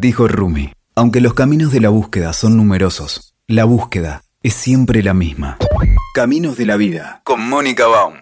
Dijo Rumi, aunque los caminos de la búsqueda son numerosos, la búsqueda es siempre la misma. Caminos de la vida, con Mónica Baum.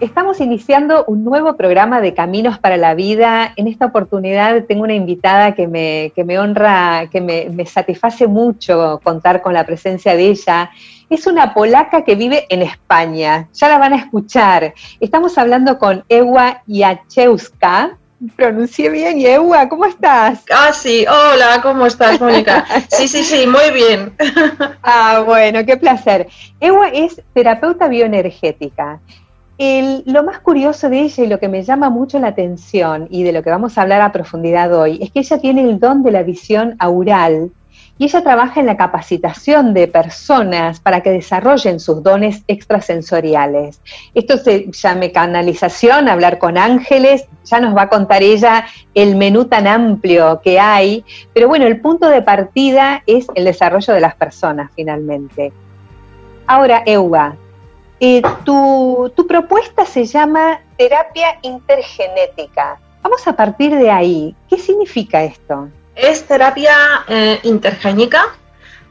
Estamos iniciando un nuevo programa de Caminos para la Vida. En esta oportunidad tengo una invitada que me, que me honra, que me, me, satisface mucho contar con la presencia de ella. Es una polaca que vive en España. Ya la van a escuchar. Estamos hablando con Ewa Jachewska. Pronuncié bien, Ewa, ¿cómo estás? Ah, sí, hola, ¿cómo estás, Mónica? Sí, sí, sí, muy bien. Ah, bueno, qué placer. Ewa es terapeuta bioenergética lo más curioso de ella y lo que me llama mucho la atención y de lo que vamos a hablar a profundidad hoy es que ella tiene el don de la visión aural y ella trabaja en la capacitación de personas para que desarrollen sus dones extrasensoriales. Esto se llama canalización, hablar con ángeles, ya nos va a contar ella el menú tan amplio que hay, pero bueno, el punto de partida es el desarrollo de las personas finalmente. Ahora, Euba, eh, tu, propuesta se llama terapia intergenética. Vamos a partir de ahí. ¿Qué significa esto? Es terapia eh, intergénica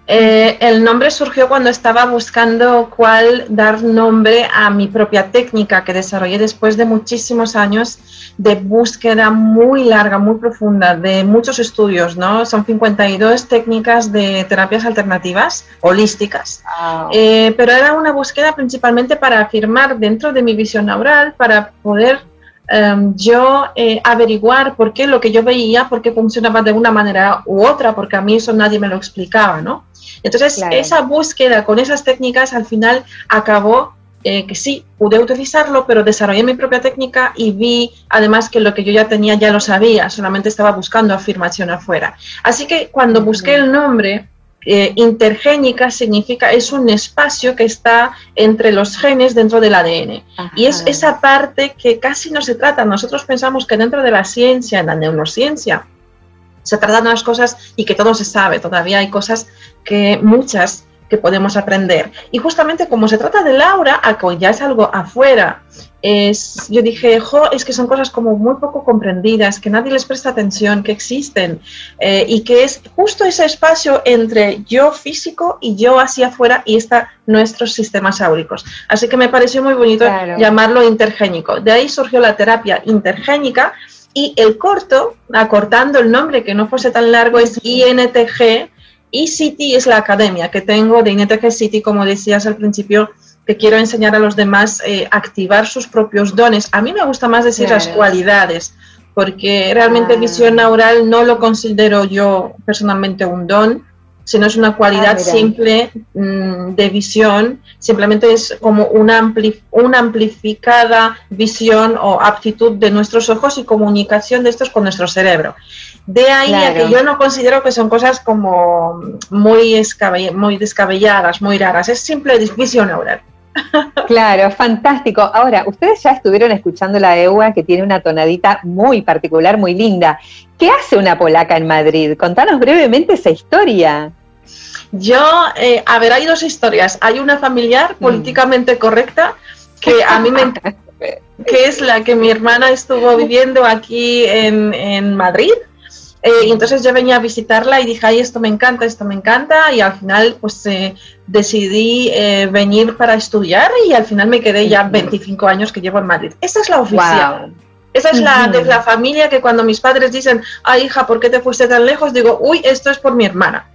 eh, el nombre surgió cuando estaba buscando cuál dar nombre a mi propia técnica que desarrollé después de muchísimos años de búsqueda muy larga, muy profunda, de muchos estudios, ¿no? Son 52 técnicas de terapias alternativas, holísticas, eh, pero era una búsqueda principalmente para afirmar dentro de mi visión neural, para poder em, yo eh, averiguar por qué lo que yo veía, por qué funcionaba de una manera u otra, porque a mí eso nadie me lo explicaba, ¿no? Entonces, esa búsqueda con esas técnicas al final acabó eh, que sí, pude utilizarlo, pero desarrollé mi propia técnica y vi además que lo que yo ya tenía ya lo sabía, solamente estaba buscando afirmación afuera. Así que cuando busqué el nombre, eh, intergénica significa es un espacio que está entre los genes dentro del ADN. Y es esa parte que casi no se trata. Nosotros pensamos que dentro de la ciencia, en la neurociencia, se tratan las cosas y que todo se sabe. Todavía hay cosas que muchas que podemos aprender. Y justamente como se trata de Laura, ya es algo afuera, es, yo dije, jo, es que son cosas como muy poco comprendidas, que nadie les presta atención, que existen, eh, y que es justo ese espacio entre yo físico y yo hacia afuera y está nuestros sistemas áuricos. Así que me pareció muy bonito llamarlo intergénico. De ahí surgió la terapia intergénica, y el corto, acortando el nombre que no fuese tan largo, es INTG. Y City es la academia que tengo de INTG City, como decías al principio, que quiero enseñar a los demás a eh, activar sus propios dones. A mí me gusta más decir las cualidades, porque realmente ah. visión neural no lo considero yo personalmente un don, sino es una cualidad ah, simple mm, de visión, simplemente es como una, una amplificada visión o aptitud de nuestros ojos y comunicación de estos con nuestro cerebro. De ahí a que yo no considero que son cosas como muy, muy descabelladas, muy raras, es simple visión neural. Claro, fantástico. Ahora, ustedes ya estuvieron escuchando la EUA que tiene una tonadita muy particular, muy linda. ¿Qué hace una polaca en Madrid? Contanos brevemente esa historia. Yo, eh, a ver, hay dos historias. Hay una familiar mm. políticamente correcta que a mí me encanta, que es la que mi hermana estuvo viviendo aquí en, Madrid. Eh, y entonces yo venía a visitarla y dije, ay, esto me encanta, esto me encanta. Y al final, pues eh, decidí venir para estudiar y al final me quedé ya 25 años que llevo en Madrid. Esa es la oficial. Esa es la de la familia que cuando mis padres dicen, ay, hija, ¿por qué te fuiste tan lejos? Digo, uy, esto es por mi hermana.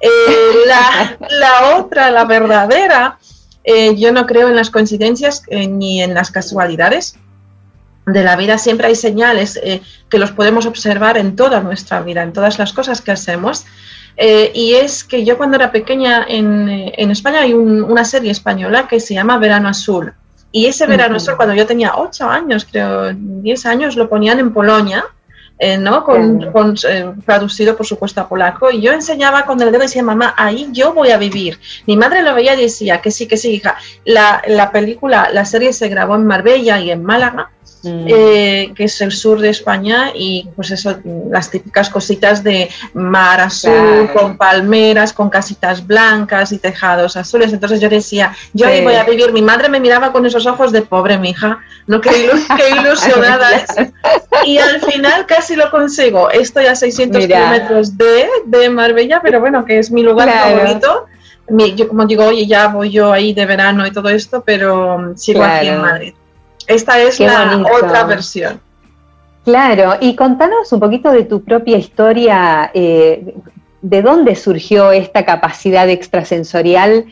Eh, la, otra, la verdadera, eh, yo no creo en las coincidencias eh, ni en las casualidades. De la vida siempre hay señales que los podemos observar en toda nuestra vida, en todas las cosas que hacemos. y es que yo cuando era pequeña en, en España hay una serie española que se llama Verano Azul. Y ese Verano Azul, cuando yo tenía 8 años, creo 10 años, lo ponían en Polonia eh, ¿no? Con, eh, traducido, por supuesto, a polaco. Y yo enseñaba con el dedo y decía, mamá, ahí yo voy a vivir. Mi madre lo veía y decía que sí, que sí, hija. La, la película, la serie se grabó en Marbella y en Málaga. Mm. eh, que es el sur de España, y pues eso, las típicas cositas de mar azul, con palmeras, con casitas blancas y tejados azules. Entonces yo decía, yo ahí voy a vivir. Mi madre me miraba con esos ojos de pobre mi hija, ¿no? Qué, ilusionada es. Y al final casi lo consigo. Estoy a 600 kilómetros de, de Marbella, pero bueno, que es mi lugar favorito yo como digo, oye, ya voy yo ahí de verano y todo esto, pero sigo aquí en Madrid. Esta es la otra versión. Claro, y contanos un poquito de tu propia historia, eh, de dónde surgió esta capacidad extrasensorial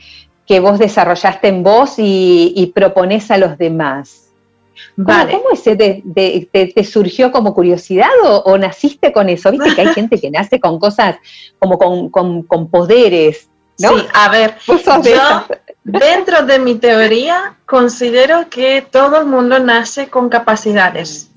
que vos desarrollaste en vos y, y propones a los demás. Vale. ¿Cómo, ese te, surgió como curiosidad o, naciste con eso? Viste que hay gente que nace con cosas como con, con poderes. Sí, a ver, yo dentro de mi teoría considero que todo el mundo nace con capacidades,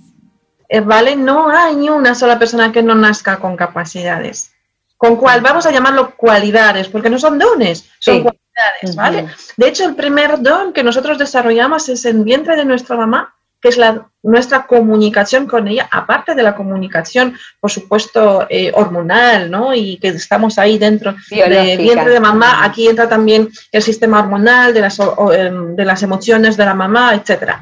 eh, ¿vale? No hay ni una sola persona que no nazca con capacidades. ¿Con cuál? Vamos a llamarlo cualidades, porque no son dones, son cualidades, ¿vale? De hecho, el primer don que nosotros desarrollamos es en vientre de nuestra mamá, que es la, nuestra comunicación con ella, aparte de la comunicación, por supuesto, eh, hormonal, ¿no? Y que estamos ahí dentro del vientre de mamá, aquí entra también el sistema hormonal, de las, em, de las emociones de la mamá, etc.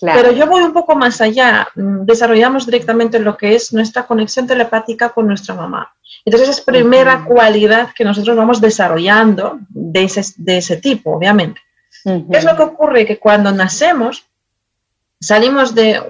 Pero yo voy un poco más allá, mm, desarrollamos directamente lo que es nuestra conexión telepática con nuestra mamá. Entonces es primera cualidad que nosotros vamos desarrollando de ese, de ese tipo, obviamente. ¿Qué es lo que ocurre? Que cuando nacemos, salimos de,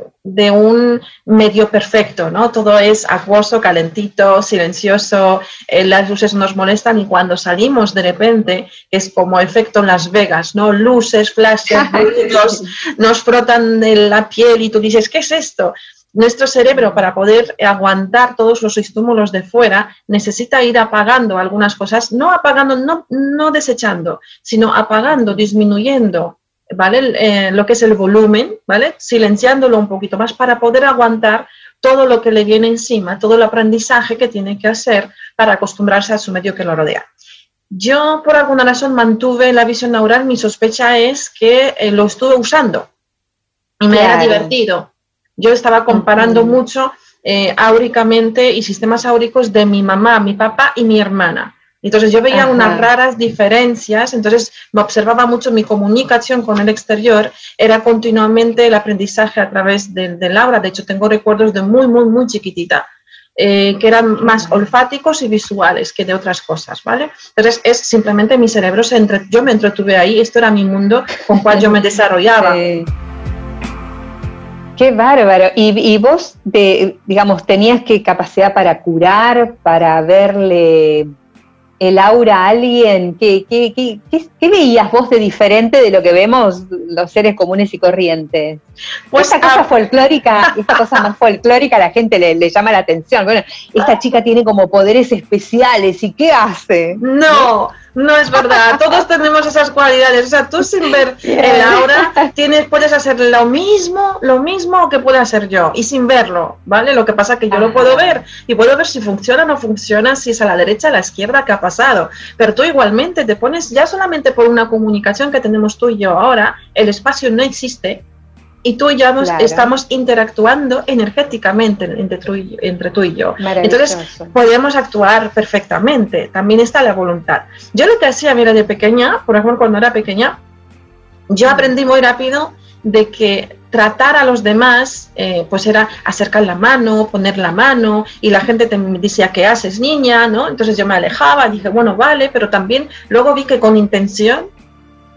un medio perfecto, ¿no? Todo es acuoso, calentito, silencioso, eh, las luces nos molestan y cuando salimos de repente, es como efecto en Las Vegas, ¿no? Luces, flashes, nos frotan de la piel y tú dices, ¿qué es esto? Nuestro cerebro, para poder aguantar todos los estímulos de fuera, necesita ir apagando algunas cosas, no apagando, no, no desechando, sino apagando, disminuyendo ¿vale? Eh, lo que es el volumen, ¿vale? Silenciándolo un poquito más para poder aguantar todo lo que le viene encima, todo el aprendizaje que tiene que hacer para acostumbrarse a su medio que lo rodea. Yo, por alguna razón, mantuve la visión neural. Mi sospecha es que eh, lo estuve usando y me era divertido. Yo estaba comparando mucho eh, áuricamente y sistemas áuricos de mi mamá, mi papá y mi hermana. Entonces yo veía unas raras diferencias, entonces me observaba mucho mi comunicación con el exterior, era continuamente el aprendizaje a través del, del aura, de hecho tengo recuerdos de muy, muy, muy chiquitita. Eh, que eran más olfáticos y visuales que de otras cosas, ¿vale? Entonces es simplemente mi cerebro, se entre, yo me entretuve ahí, esto era mi mundo con cual yo me desarrollaba. Qué bárbaro. ¿Y, y vos, de, digamos, tenías qué capacidad para curar, para verle el aura a alguien? ¿Qué, qué, veías vos de diferente de lo que vemos los seres comunes y corrientes? Pues esta cosa folclórica, esta cosa más folclórica a la gente le, llama la atención. Bueno, esta chica tiene como poderes especiales y ¿qué hace? No, no es verdad. Todos tenemos esas cualidades. O sea, tú sin ver el aura tienes, puedes hacer lo mismo, lo mismo que puedo hacer yo y sin verlo, ¿vale? Lo que pasa es que yo lo puedo ver y puedo ver si funciona o no funciona, si es a la derecha, a la izquierda, qué ha pasado. Pero tú igualmente te pones ya solamente por una comunicación que tenemos tú y yo ahora, el espacio no existe y tú y yo estamos interactuando energéticamente entre tú y, entre tú y yo. Entonces, podemos actuar perfectamente. También está la voluntad. Yo lo que hacía, mira, de pequeña, por ejemplo, cuando era pequeña, yo aprendí muy rápido de que tratar a los demás, eh, pues era acercar la mano, poner la mano, y la gente te decía, ¿qué haces, niña? ¿no? Entonces yo me alejaba, dije, bueno, vale, pero también luego vi que con intención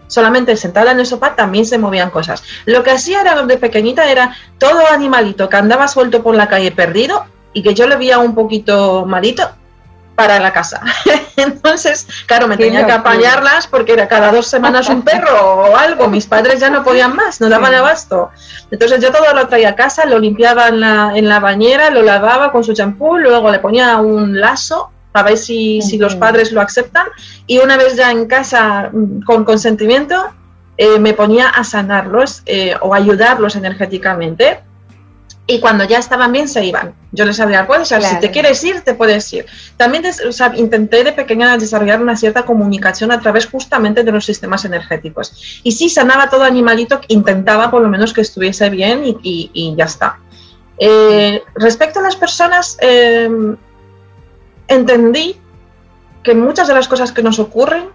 solamente sentada en el sofá también se movían cosas. Lo que hacía era de pequeñita era todo animalito que andaba suelto por la calle perdido y que yo le veía un poquito malito para la casa. Entonces, claro, me tenía que apañarlas porque era cada dos semanas un perro o algo. Mis padres ya no podían más, no daban abasto. Entonces yo todo lo traía a casa, lo limpiaba en la, en la bañera, lo lavaba con su champú, luego le ponía un lazo a ver si, los padres lo aceptan. Y una vez ya en casa, mm, con consentimiento, eh, me ponía a sanarlos eh, o ayudarlos energéticamente. y cuando ya estaban bien se iban. Yo les abría puedes si te quieres ir, te puedes ir. También intenté de pequeña desarrollar una cierta comunicación a través justamente de los sistemas energéticos. Y si sanaba todo animalito, intentaba por lo menos que estuviese bien y, ya está. Eh, respecto a las personas, em, entendí que muchas de las cosas que nos ocurren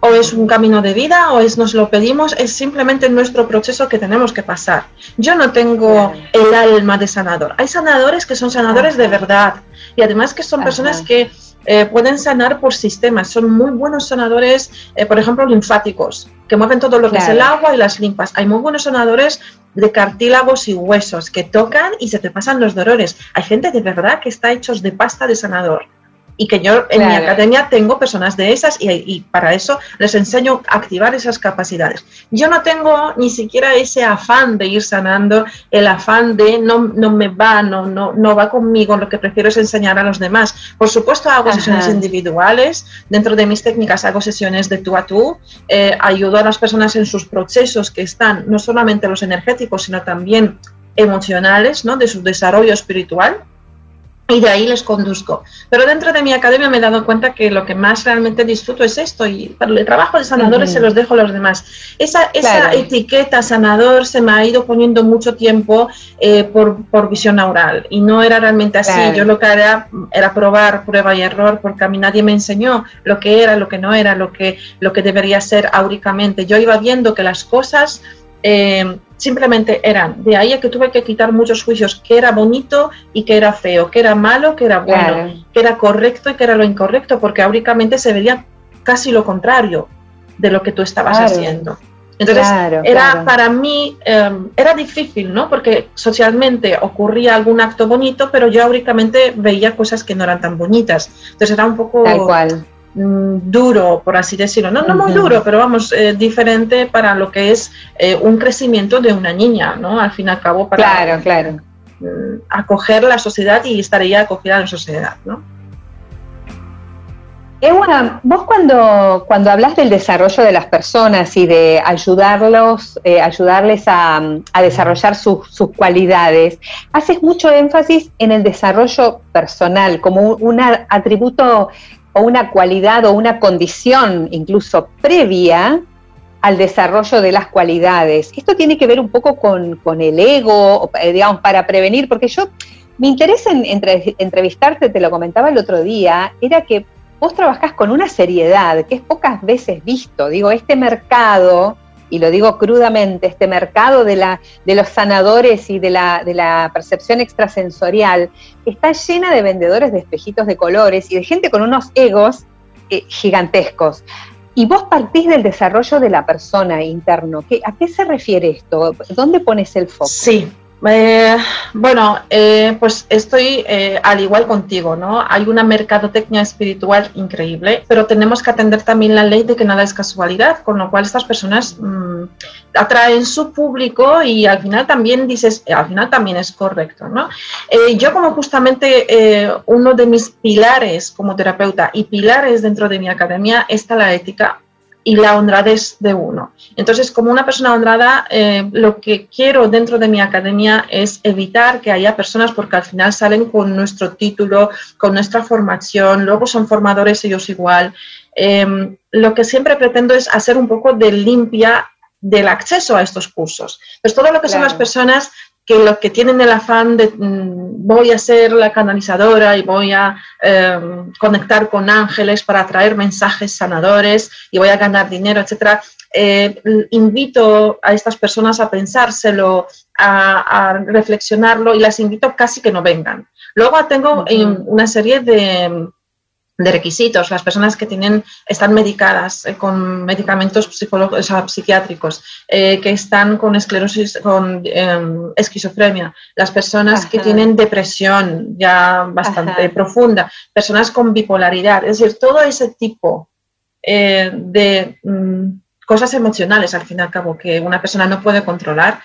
o es un camino de vida o es nos lo pedimos, es simplemente nuestro proceso que tenemos que pasar. Yo no tengo el alma de sanador. Hay sanadores que son sanadores de verdad y además que son personas que eh, pueden sanar por sistemas. Son muy buenos sanadores, eh, por ejemplo, linfáticos, que mueven todo lo que es el agua y las linfas. Hay muy buenos sanadores de cartílagos y huesos que tocan y se te pasan los dolores. Hay gente de verdad que está hechos de pasta de sanador y que yo en mi academia tengo personas de esas y, para eso les enseño a activar esas capacidades. Yo no tengo ni siquiera ese afán de ir sanando, el afán de no, no me va, no, no, no va conmigo, lo que prefiero es enseñar a los demás. Por supuesto hago sesiones individuales, dentro de mis técnicas hago sesiones de tú a tú, eh, ayudo a las personas en sus procesos que están no solamente los energéticos, sino también emocionales, ¿no? de su desarrollo espiritual y de ahí les conduzco. Pero dentro de mi academia me he dado cuenta que lo que más realmente disfruto es esto y para el trabajo de sanadores se los dejo a los demás. Esa, esa etiqueta sanador se me ha ido poniendo mucho tiempo eh, por, por, visión oral y no era realmente así. Yo lo que era era probar prueba y error porque a mí nadie me enseñó lo que era, lo que no era, lo que, lo que debería ser áuricamente. Yo iba viendo que las cosas... Eh, simplemente eran. De ahí a que tuve que quitar muchos juicios, que era bonito y que era feo, que era malo, que era bueno, que era correcto y que era lo incorrecto, porque áuricamente se veía casi lo contrario de lo que tú estabas haciendo. Entonces, era para mí, em, era difícil, ¿no? Porque socialmente ocurría algún acto bonito, pero yo áuricamente veía cosas que no eran tan bonitas. Entonces era un poco... Tal cual duro, por así decirlo. No, no muy duro, pero vamos, eh, diferente para lo que es eh, un crecimiento de una niña, ¿no? Al fin y al cabo, para claro, claro. Mm, acoger la sociedad y estar ella acogida en la sociedad, ¿no? Ewa, vos cuando, cuando hablas del desarrollo de las personas y de ayudarlos, eh, ayudarles a, a desarrollar sus, sus, cualidades, haces mucho énfasis en el desarrollo personal como un atributo o una cualidad o una condición incluso previa al desarrollo de las cualidades. Esto tiene que ver un poco con, el ego, eh, digamos, para prevenir, porque yo, mi interés en entrevistarte, te lo comentaba el otro día, era que vos trabajás con una seriedad que es pocas veces visto. Digo, este mercado y lo digo crudamente, este mercado de, la, de los sanadores y de la, de la percepción extrasensorial está llena de vendedores de espejitos de colores y de gente con unos egos eh, gigantescos. Y vos partís del desarrollo de la persona interno. ¿A qué se refiere esto? ¿Dónde pones el foco? Sí, eh, bueno, eh, pues estoy eh, al igual contigo, ¿no? Hay una mercadotecnia espiritual increíble, pero tenemos que atender también la ley de que nada es casualidad, con lo cual estas personas mm, atraen su público y al final también dices, al final también es correcto, ¿no? yo como justamente uno de mis pilares como terapeuta y pilares dentro de mi academia está la ética y la honradez de uno. Entonces, como una persona honrada, eh, lo que quiero dentro de mi academia es evitar que haya personas, porque al final salen con nuestro título, con nuestra formación, luego son formadores ellos igual. Em, lo que siempre pretendo es hacer un poco de limpia del acceso a estos cursos. Pues todo lo que son las personas que los que tienen el afán de mm, voy a ser la canalizadora y voy a em, conectar con ángeles para traer mensajes sanadores y voy a ganar dinero, etcétera, eh, invito a estas personas a pensárselo, a, reflexionarlo y las invito casi que no vengan. Luego tengo una serie de de requisitos, las personas que tienen, están medicadas eh, con medicamentos psicológicos, psiquiátricos, eh, que están con esclerosis, con em, esquizofrenia, las personas que tienen depresión ya bastante profunda, personas con bipolaridad, es decir, todo ese tipo eh, de mm, cosas emocionales, al fin y al cabo, que una persona no puede controlar.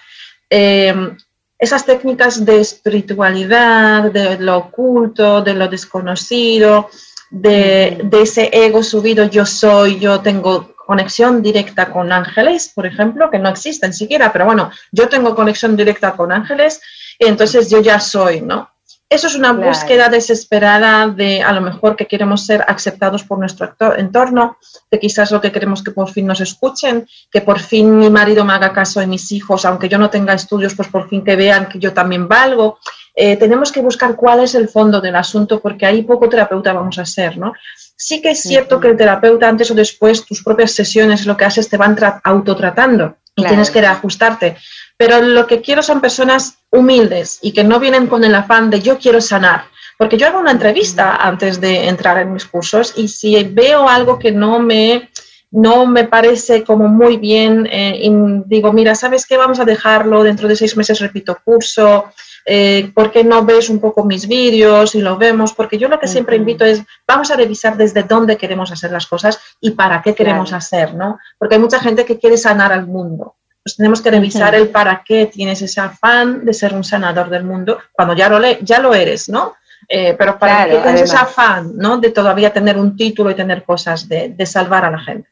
Em, esas técnicas de espiritualidad, de lo oculto, de lo desconocido, de, ese ego subido, yo soy, yo tengo conexión directa con ángeles, por ejemplo, que no existen siquiera, pero bueno, yo tengo conexión directa con ángeles, y entonces yo ya soy, ¿no? Eso es una búsqueda desesperada de a lo mejor que queremos ser aceptados por nuestro entorno, que quizás lo que queremos que por fin nos escuchen, que por fin mi marido me haga caso de mis hijos, aunque yo no tenga estudios, pues por fin que vean que yo también valgo. Eh, tenemos que buscar cuál es el fondo del asunto porque ahí poco terapeuta vamos a ser, ¿no? Sí que es cierto que el terapeuta antes o después, tus propias sesiones, lo que haces, te van autotratando y tienes que reajustarte pero lo que quiero son personas humildes y que no vienen con el afán de yo quiero sanar. Porque yo hago una entrevista antes de entrar en mis cursos y si veo algo que no me, no me parece como muy bien, eh, y digo, mira, ¿sabes qué? Vamos a dejarlo, dentro de seis meses repito curso, eh, ¿por qué no ves un poco mis vídeos y lo vemos? Porque yo lo que siempre invito es, vamos a revisar desde dónde queremos hacer las cosas y para qué queremos hacer, ¿no? Porque hay mucha gente que quiere sanar al mundo pues tenemos que revisar el para qué tienes ese afán de ser un sanador del mundo cuando ya lo, ya lo eres, ¿no? Eh, pero para qué tienes ese afán, ¿no? De todavía tener un título y tener cosas de, salvar a la gente.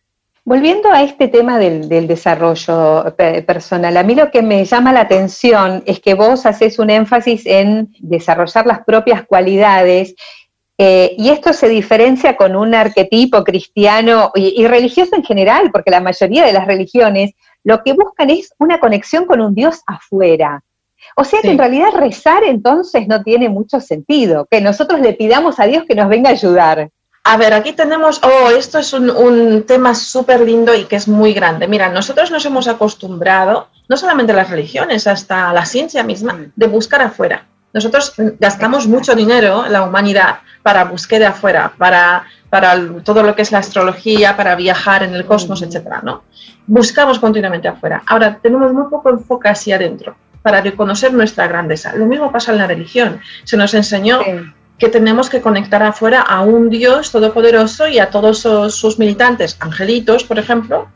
Volviendo a este tema del, desarrollo personal, a mí lo que me llama la atención es que vos haces un énfasis en desarrollar las propias cualidades eh, y esto se diferencia con un arquetipo cristiano y, religioso en general, porque la mayoría de las religiones lo que buscan es una conexión con un Dios afuera. O sea que en realidad rezar entonces no tiene mucho sentido, que nosotros le pidamos a Dios que nos venga a ayudar. A ver, aquí tenemos, oh, esto es un, tema súper lindo y que es muy grande. Mira, nosotros nos hemos acostumbrado, no solamente las religiones, hasta la ciencia misma, de buscar afuera. Nosotros gastamos mucho dinero, la humanidad, para búsqueda afuera, para, para todo lo que es la astrología, para viajar en el cosmos, etcétera, ¿no? buscamos continuamente afuera. Ahora, tenemos muy poco enfoque hacia adentro para reconocer nuestra grandeza. Lo mismo pasa en la religión. Se nos enseñó que tenemos que conectar afuera a un Dios todopoderoso y a todos sus, militantes, angelitos, por ejemplo,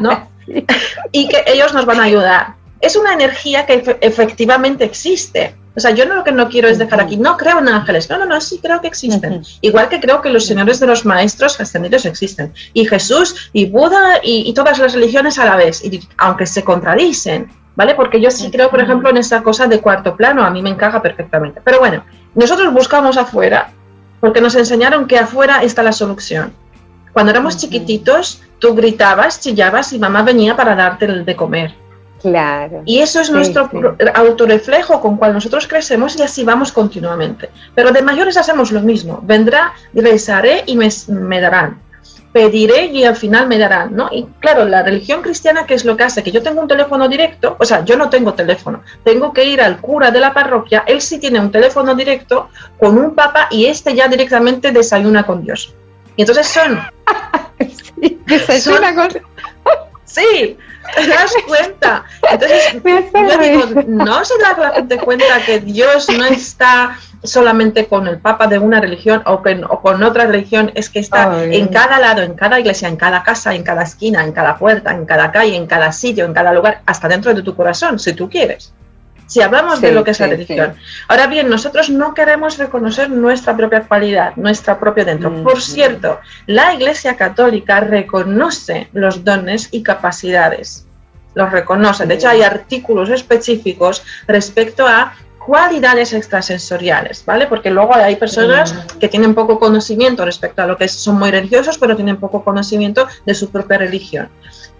¿no? y que ellos nos van a ayudar. Es una energía que efectivamente existe, o sea, yo lo que no quiero es dejar aquí, no creo en ángeles, no, no, no, sí creo que existen. Igual que creo que los señores de los maestros ascendidos existen. Y Jesús y Buda y, todas las religiones a la vez, y, aunque se contradicen, ¿vale? Porque yo sí creo, por ejemplo, en esa cosa de cuarto plano, a mí me encaja perfectamente. Pero bueno, nosotros buscamos afuera porque nos enseñaron que afuera está la solución. Cuando éramos chiquititos, tú gritabas, chillabas y mamá venía para darte el de comer. Claro. Y eso es nuestro autorreflejo con cual nosotros crecemos y así vamos continuamente. Pero de mayores hacemos lo mismo. Vendrá, rezaré y me, darán. Pediré y al final me darán, ¿no? Y claro, la religión cristiana, ¿qué es lo que hace? Que yo tengo un teléfono directo, o sea, yo no tengo teléfono, tengo que ir al cura de la parroquia, él sí tiene un teléfono directo con un papa y este ya directamente desayuna con Dios. Y entonces son... sí, desayuna con... sí, ¿Te das cuenta? Entonces, yo digo, ¿no se da la gente cuenta que Dios no está solamente con el Papa de una religión o con, otra religión, es que está en cada lado, en cada iglesia, en cada casa, en cada esquina, en cada puerta, en cada calle, en cada sitio, en cada lugar, hasta dentro de tu corazón, si tú quieres si hablamos de lo que es la religión. Ahora bien, nosotros no queremos reconocer nuestra propia cualidad, nuestra propia dentro. Por cierto, la Iglesia Católica reconoce los dones y capacidades. Los reconoce. De hecho, hay artículos específicos respecto a cualidades extrasensoriales, ¿vale? Porque luego hay personas que tienen poco conocimiento respecto a lo que son muy religiosos, pero tienen poco conocimiento de su propia religión.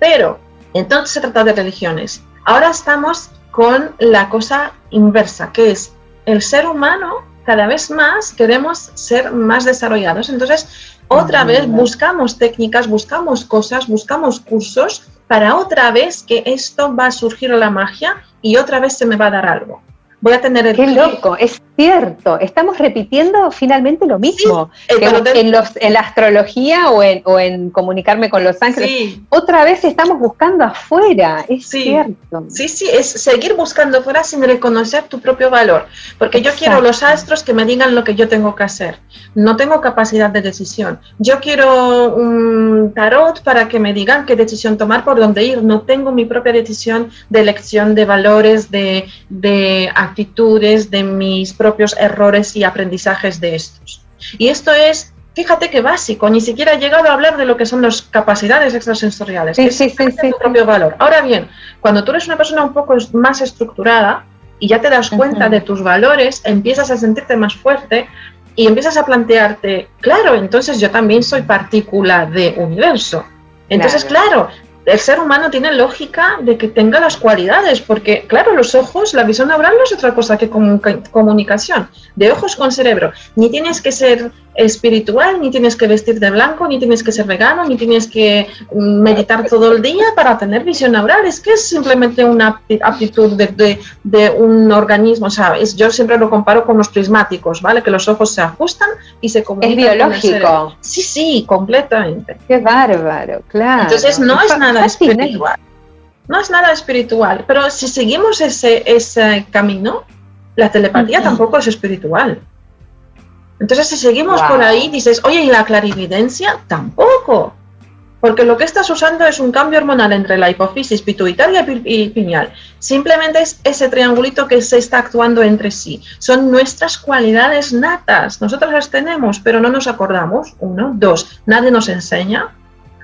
Pero, entonces se trata de religiones. Ahora estamos con la cosa inversa, que es el ser humano cada vez más queremos ser más desarrollados. Entonces, otra vez buscamos técnicas, buscamos cosas, buscamos cursos para otra vez que esto va a surgir la magia y otra vez se me va a dar algo voy a tener el... Qué loco, es cierto, estamos repitiendo finalmente lo mismo. en, los, en la astrología o en, o en comunicarme con los ángeles, otra vez estamos buscando afuera, es cierto. Sí, sí, es seguir buscando afuera sin reconocer tu propio valor, porque yo quiero los astros que me digan lo que yo tengo que hacer, no tengo capacidad de decisión. Yo quiero un tarot para que me digan qué decisión tomar, por dónde ir, no tengo mi propia decisión de elección de valores, de, de actitudes, de mis propios errores y aprendizajes de estos. Y esto es fíjate qué básico, ni siquiera he llegado a hablar de lo que son las capacidades extrasensoriales, Sí, que sí, es sí, sí, tu propio valor. Ahora bien, cuando tú eres una persona un poco más estructurada y ya te das cuenta de tus valores, empiezas a sentirte más fuerte y empiezas a plantearte, claro, entonces yo también soy partícula de universo. Entonces, claro, el ser humano tiene lógica de que tenga las cualidades, porque, claro, los ojos, la visión neural no es otra cosa que comunica- comunicación, de ojos con cerebro. Ni tienes que ser espiritual, ni tienes que vestir de blanco, ni tienes que ser vegano, ni tienes que mm, meditar todo el día para tener visión neural. Es que es simplemente una apti- aptitud de, de- de un organismo. O sea, es- yo siempre lo comparo con los prismáticos, ¿vale? Que los ojos se ajustan y se Es comunican. cerebro. biológico. Sí, sí, completamente. Qué bárbaro, claro. Entonces no es nada Fascinante. espiritual. No es nada espiritual, pero si seguimos ese, ese camino, la telepatía tampoco es espiritual. Entonces si seguimos Wow. por ahí, dices, oye, ¿y la clarividencia? Tampoco. Porque lo que estás usando es un cambio hormonal entre la hipofisis pituitaria y pi- y pineal. Simplemente es ese triangulito que se está actuando entre sí. Son nuestras cualidades natas. Nosotros las tenemos, pero no nos acordamos. Uno. Dos. Nadie nos enseña.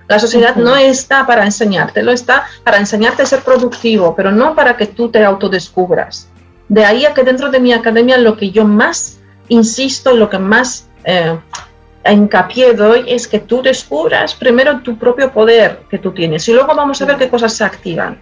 La sociedad no está para enseñártelo, está para enseñarte a ser productivo, pero no para que tú te autodescubras. De ahí a que dentro de mi academia lo que yo más insisto lo que más eh, hincapié doy es que tú descubras primero tu propio poder que tú tienes y luego vamos a ver qué cosas se activan.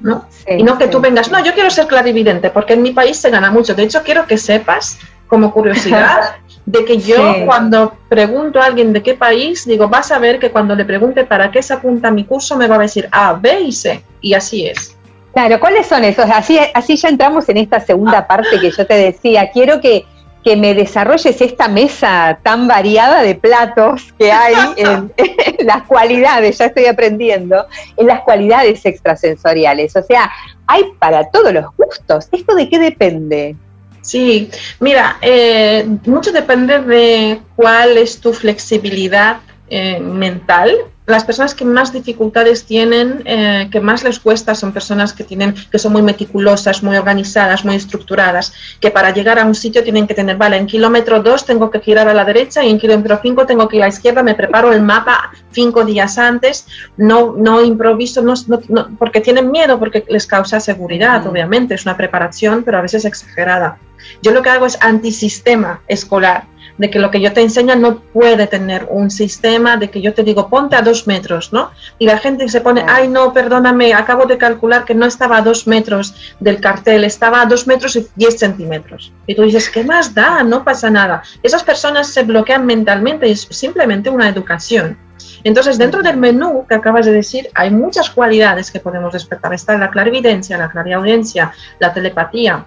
¿no? Sí, Y no que sí. tú vengas, no, yo quiero ser clarividente, porque en mi país se gana mucho. De hecho, quiero que sepas, como curiosidad, de que yo Sí. cuando pregunto a alguien de qué país, digo, vas a ver que cuando le pregunte para qué se apunta mi curso, me va a decir A, B y C. Y así es. Claro, ¿cuáles son esos? Así, así ya entramos en esta segunda parte que yo te decía. Quiero que, que me desarrolles esta mesa tan variada de platos que hay en, en las cualidades, ya estoy aprendiendo, en las cualidades extrasensoriales. O sea, hay para todos los gustos. ¿Esto de qué depende? Sí, mira, eh, mucho depende de cuál es tu flexibilidad eh, mental. Las personas que más dificultades tienen, eh, que más les cuesta, son personas que tienen, que son muy meticulosas, muy organizadas, muy estructuradas, que para llegar a un sitio tienen que tener, vale, en kilómetro 2 tengo que girar a la derecha y en kilómetro 5 tengo que ir a la izquierda, me preparo el mapa cinco días antes, no, no improviso, no, no- no- porque tienen miedo, porque les causa seguridad, Mm. obviamente, es una preparación, pero a veces exagerada. Yo lo que hago es antisistema escolar, de que lo que yo te enseño no puede tener un sistema, de que yo te digo ponte a dos metros, ¿no? Y la gente se pone, ay no, perdóname, acabo de calcular que no estaba a dos metros del cartel, estaba a dos metros y diez centímetros. Y tú dices, ¿qué más da? No pasa nada. Esas personas se bloquean mentalmente es simplemente una educación. Entonces, dentro del menú que acabas de decir, hay muchas cualidades que podemos despertar. Está la clarividencia, la clariaudiencia, la telepatía,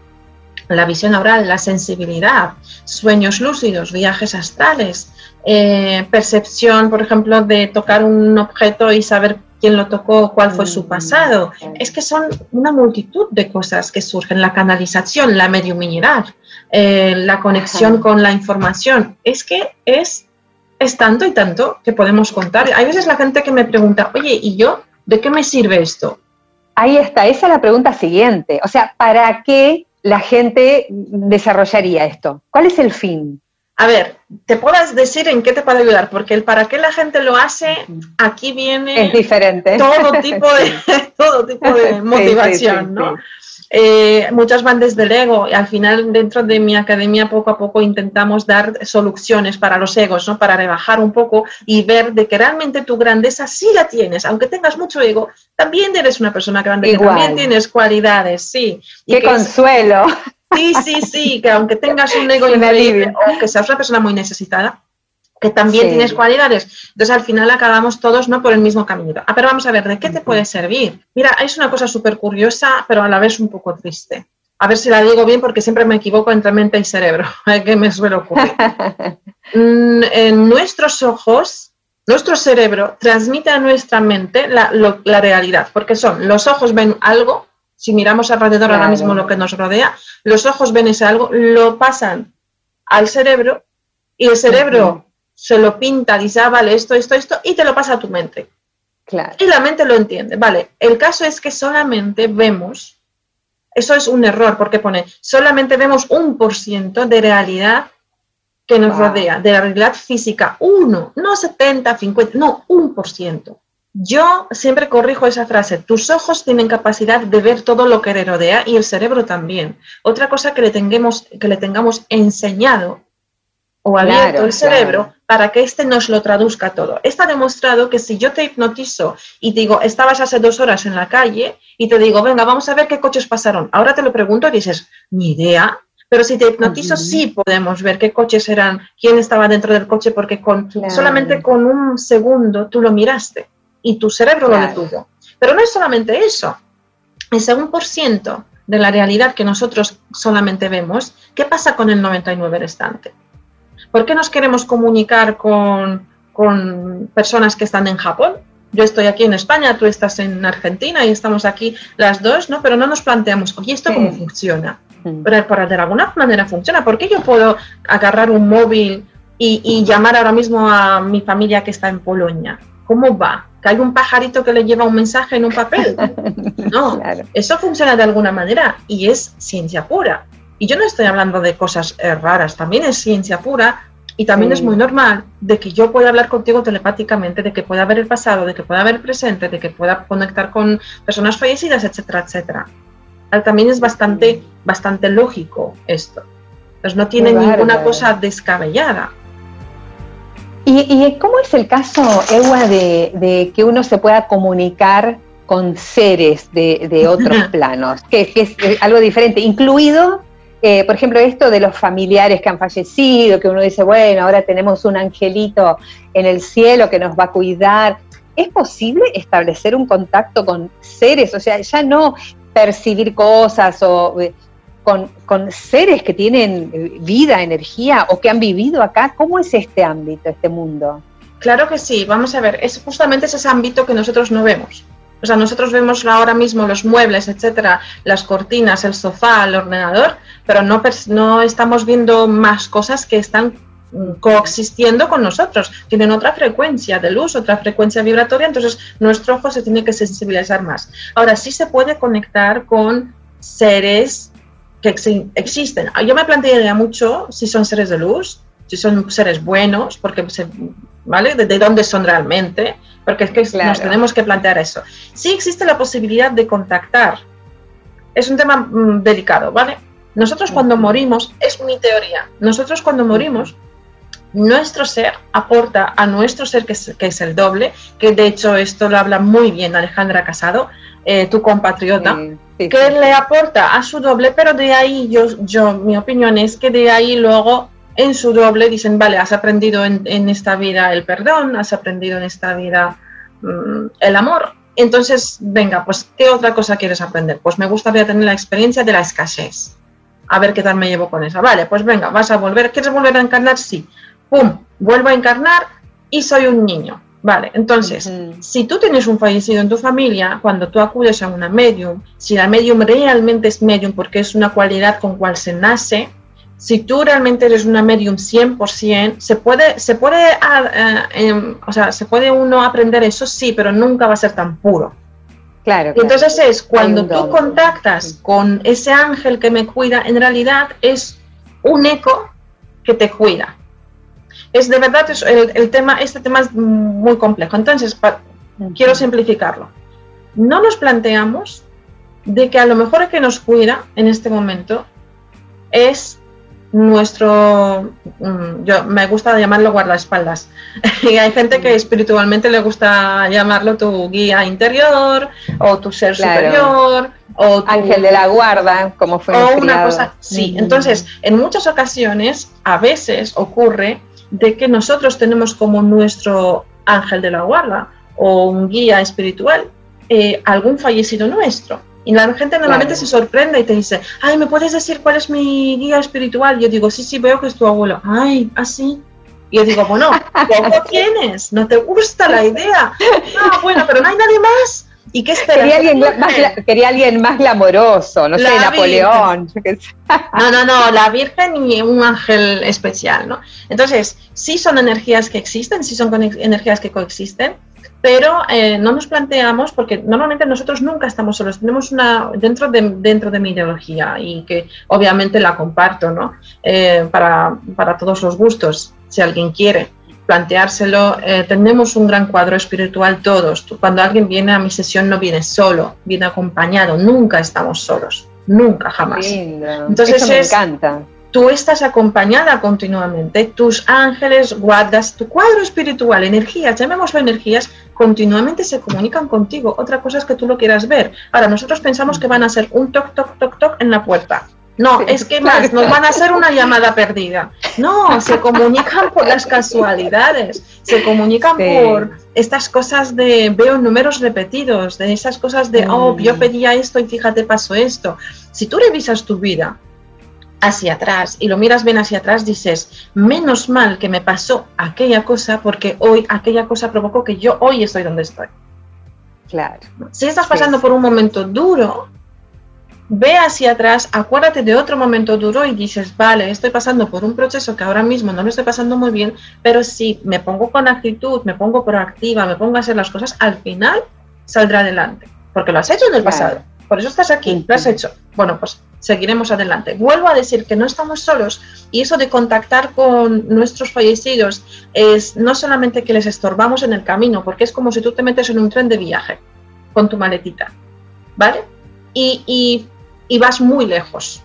la visión oral, la sensibilidad, sueños lúcidos, viajes astrales, eh, percepción, por ejemplo, de tocar un objeto y saber quién lo tocó, cuál fue su Mm, pasado. Es que son una multitud de cosas que surgen, la canalización, la mediumidad, eh, la conexión Ajá. con la información. Es que es, es tanto y tanto que podemos contar. Hay veces la gente que me pregunta, oye, ¿y yo? ¿De qué me sirve esto? Ahí está, esa es la pregunta siguiente. O sea, ¿para qué la gente desarrollaría esto? ¿Cuál es el fin? A ver, te puedas decir en qué te puede ayudar, porque el para qué la gente lo hace, aquí viene Es diferente. todo tipo de, todo tipo de Sí, motivación, sí, sí, ¿no? Eh, muchas van desde el ego y al final dentro de mi academia poco a poco intentamos dar soluciones para los egos, ¿no? Para rebajar un poco y ver de que realmente tu grandeza sí la tienes, aunque tengas mucho ego, también eres una persona grande, que Igual. también tienes cualidades, sí. Y Qué que es- consuelo. Sí, sí, sí, que aunque tengas un ego increíble o que seas una persona muy necesitada, que también Sí. tienes cualidades. Entonces al final acabamos todos no por el mismo camino. Ah, pero vamos a ver, ¿de qué te puede servir? Mira, es una cosa súper curiosa, pero a la vez un poco triste. A ver si la digo bien porque siempre me equivoco entre mente y cerebro, que me suele ocurrir. Mm, en nuestros ojos, nuestro cerebro transmite a nuestra mente la, lo- la realidad, porque son, los ojos ven algo, si miramos alrededor ahora mismo lo que nos rodea, los ojos ven ese algo, lo pasan al cerebro y el cerebro. Se lo pinta, dice, ah, vale, esto, esto, esto, y te lo pasa a tu mente. Claro. Y la mente lo entiende. Vale, el caso es que solamente vemos, eso es un error porque pone, solamente vemos un por ciento de realidad que nos rodea, de la realidad física, uno, no 70, 50, no, un por ciento. Yo siempre corrijo esa frase, tus ojos tienen capacidad de ver todo lo que le rodea y el cerebro también. Otra cosa que le tengamos, que le tengamos enseñado o abierto el cerebro para que éste nos lo traduzca todo. Está demostrado que si yo te hipnotizo y digo, estabas hace dos horas en la calle y te digo, venga, vamos a ver qué coches pasaron. Ahora te lo pregunto y dices, ni idea. Pero si te hipnotizo, sí podemos ver qué coches eran, quién estaba dentro del coche, porque con, solamente con un segundo tú lo miraste y tu cerebro lo detuvo. Pero no es solamente eso. Ese 1% de la realidad que nosotros solamente vemos, ¿qué pasa con el 99 restante? ¿Por qué nos queremos comunicar con, con personas que están en Japón? Yo estoy aquí en España, tú estás en Argentina y estamos aquí las dos, ¿no? Pero no nos planteamos, oye, ¿esto cómo funciona? Pero de alguna manera funciona. ¿Por qué yo puedo agarrar un móvil y, y, llamar ahora mismo a mi familia que está en Polonia? ¿Cómo va? ¿Que hay un pajarito que le lleva un mensaje en un papel? No, eso funciona de alguna manera y es ciencia pura. Y yo no estoy hablando de cosas eh, raras, también es ciencia pura y también es muy normal de que yo pueda hablar contigo telepáticamente, de que pueda ver el pasado, de que pueda ver el presente, de que pueda conectar con personas fallecidas, etcétera, etcétera. También es bastante, bastante lógico esto. Pues no tiene ninguna cosa descabellada. ¿Y, cómo es el caso, Ewa, de, que uno se pueda comunicar con seres de, otros planos? Que, que, es algo diferente, incluido eh, por ejemplo, esto de los familiares que han fallecido, que uno dice, bueno, ahora tenemos un angelito en el cielo que nos va a cuidar. ¿Es posible establecer un contacto con seres? O sea, ya no percibir cosas o eh, con, seres que tienen eh, vida, energía o que han vivido acá. ¿Cómo es este ámbito, este mundo? Claro que sí, vamos a ver, es justamente ese ámbito que nosotros no vemos. O sea, nosotros vemos ahora mismo los muebles, etcétera, las cortinas, el sofá, el ordenador, pero no, no estamos viendo más cosas que están coexistiendo con nosotros, tienen otra frecuencia de luz, otra frecuencia vibratoria, entonces nuestro ojo se tiene que sensibilizar más. Ahora sí se puede conectar con seres que existen. Yo me plantearía mucho si son seres de luz, si son seres buenos, porque ¿vale? De, dónde son realmente, porque es que nos tenemos que plantear eso. Sí existe la posibilidad de contactar. Es un tema mm, delicado, ¿vale? Nosotros cuando morimos, es mi teoría, nosotros cuando morimos, nuestro ser aporta a nuestro ser, que es, el doble, que de hecho esto lo habla muy bien Alejandra Casado, eh, tu compatriota, que le aporta a su doble, pero de ahí yo, yo, mi opinión es que de ahí luego en su doble dicen, vale, has aprendido en, esta vida el perdón, has aprendido en esta vida mm, el amor. Entonces, venga, pues, ¿qué otra cosa quieres aprender? Pues me gustaría tener la experiencia de la escasez. A ver qué tal me llevo con esa. Vale, pues venga, vas a volver. ¿Quieres volver a encarnar? Sí. ¡Pum! Vuelvo a encarnar y soy un niño. Vale, entonces, si tú tienes un fallecido en tu familia, cuando tú acudes a una medium, si la medium realmente es medium porque es una cualidad con cual se nace, si tú realmente eres una medium 100%, se puede, se puede, ah, ah, em, o sea, se puede uno aprender eso, sí, pero nunca va a ser tan puro. Claro. entonces es cuando tú contactas con ese ángel que me cuida, en realidad es un eco que te cuida. Es de verdad, el, tema, este tema es muy complejo. Entonces, quiero simplificarlo. No nos planteamos de que a lo mejor el que nos cuida en este momento es nuestro, mm, yo me gusta llamarlo guardaespaldas. y hay gente que espiritualmente le gusta llamarlo tu guía interior o tu ser superior o ángel de la guarda, como fue o una cosa. Sí, entonces en muchas ocasiones, a veces ocurre de que nosotros tenemos como nuestro ángel de la guarda o un guía espiritual eh, algún fallecido nuestro. Y la gente normalmente se sorprende y te dice, ay, ¿me puedes decir cuál es mi guía espiritual? Yo digo, sí, sí, veo que es tu abuelo. Ay, así. y yo digo, bueno, ¿cómo tienes? ¿No te gusta la idea? No, bueno, pero no hay nadie más. ¿Y qué esperas? Quería alguien, más, quería alguien más glamoroso, no sé, Napoleón. No, no, no, la Virgen y un ángel especial, ¿no? Entonces, sí son energías que existen, sí son energías que coexisten, pero eh, no nos planteamos, porque normalmente nosotros nunca estamos solos, tenemos una, dentro de, dentro de mi ideología y que obviamente la comparto, ¿no? Eh, para, para, todos los gustos, si alguien quiere planteárselo, eh, tenemos un gran cuadro espiritual todos. Cuando alguien viene a mi sesión no viene solo, viene acompañado, nunca estamos solos, nunca, jamás. Entonces Eso me encanta tú estás acompañada continuamente, tus ángeles, guardas, tu cuadro espiritual, energías, llamémoslo energías, continuamente se comunican contigo. Otra cosa es que tú lo quieras ver. Ahora, nosotros pensamos que van a ser un toc, toc, toc, toc en la puerta. No, es que más, nos van a hacer una llamada perdida. No, se comunican por las casualidades, se comunican por estas cosas de veo números repetidos, de esas cosas de, oh, yo pedía esto y fíjate, pasó esto. Si tú revisas tu vida, hacia atrás y lo miras bien hacia atrás, dices, menos mal que me pasó aquella cosa porque hoy aquella cosa provocó que yo hoy estoy donde estoy. Claro. Si estás pasando por un momento duro, ve hacia atrás, acuérdate de otro momento duro y dices, vale, estoy pasando por un proceso que ahora mismo no lo estoy pasando muy bien, pero si me pongo con actitud, me pongo proactiva, me pongo a hacer las cosas, al final saldrá adelante, porque lo has hecho en el pasado. Por eso estás aquí, lo has hecho. Bueno, pues seguiremos adelante. Vuelvo a decir que no estamos solos y eso de contactar con nuestros fallecidos es no solamente que les estorbamos en el camino, porque es como si tú te metes en un tren de viaje con tu maletita, ¿vale? Y, y vas muy lejos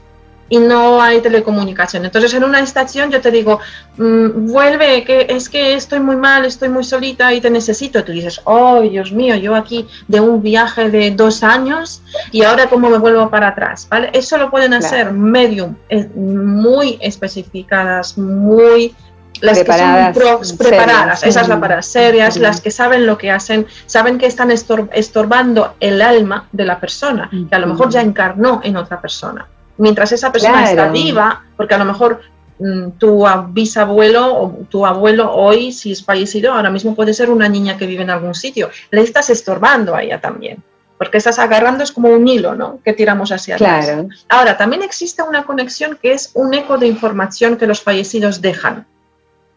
y no hay telecomunicación. Entonces en una estación yo te digo, mm, vuelve, que es que estoy muy mal, estoy muy solita y te necesito. Tú dices, oh Dios mío, yo aquí de un viaje de dos años y ahora cómo me vuelvo para atrás. ¿vale? Eso lo pueden hacer medium, muy especificadas, muy... Las preparadas, que son preparadas, esas para serias, las que saben lo que hacen, saben que están estorbando el alma de la persona, que a lo mejor ya encarnó en otra persona mientras esa persona está viva, porque a lo mejor mm, tu bisabuelo o tu abuelo hoy, si es fallecido, ahora mismo puede ser una niña que vive en algún sitio. Le estás estorbando a ella también, porque estás agarrando, es como un hilo, ¿no? Que tiramos hacia atrás. Ahora, también existe una conexión que es un eco de información que los fallecidos dejan.